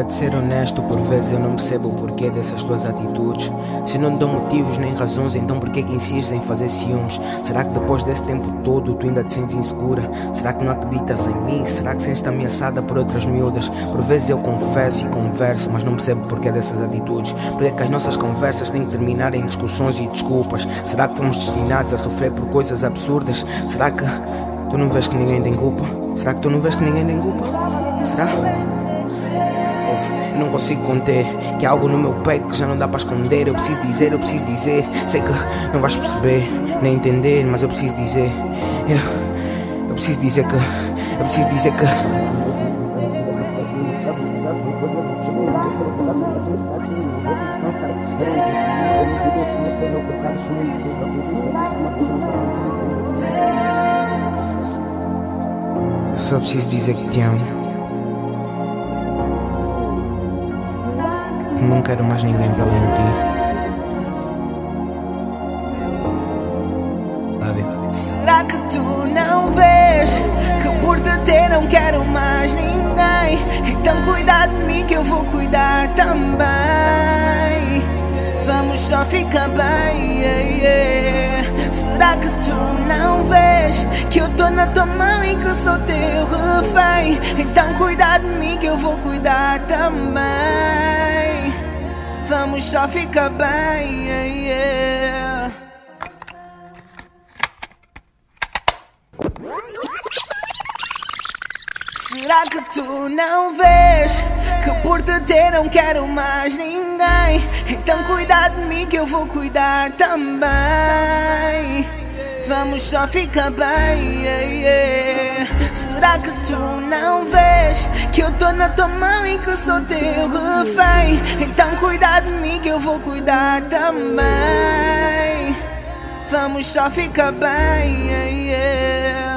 Para te ser honesto, por vezes eu não percebo o porquê dessas tuas atitudes. Se não dão motivos nem razões, então por que insistes em fazer ciúmes? Será que depois desse tempo todo tu ainda te sentes insegura? Será que não acreditas em mim? Será que sentes-te ameaçada por outras miúdas? Por vezes eu confesso e converso, mas não percebo porquê dessas atitudes. Porque que as nossas conversas têm que terminar em discussões e desculpas? Será que fomos destinados a sofrer por coisas absurdas? Será que tu não vês que ninguém tem culpa? Será que tu não vês que ninguém tem culpa? Será? Não consigo conter Que há algo no meu peito que já não dá para esconder. Eu preciso dizer, eu preciso dizer. Sei que não vais perceber, nem entender Mas eu preciso dizer. Eu, eu preciso dizer que Eu preciso dizer que. Eu só preciso dizer que te amo Não quero mais ninguém para além de ti. Será que tu não vês que por te ter não quero mais ninguém? Então cuida de mim que eu vou cuidar também. Vamos só ficar bem. Yeah, yeah. Será que tu não vês que eu tô na tua mão e que sou teu refém? Então cuida de mim que eu vou cuidar também vamos só ficar bem. Yeah, yeah. Será que tu não vês que por te ter não quero mais ninguém? Então cuida de mim que eu vou cuidar também. Vamos só ficar bem. Yeah. Será que tu não vês que eu tô na tua mão e que sou teu refém? Então cuida vou cuidar também. Vamos só ficar bem. Yeah, yeah.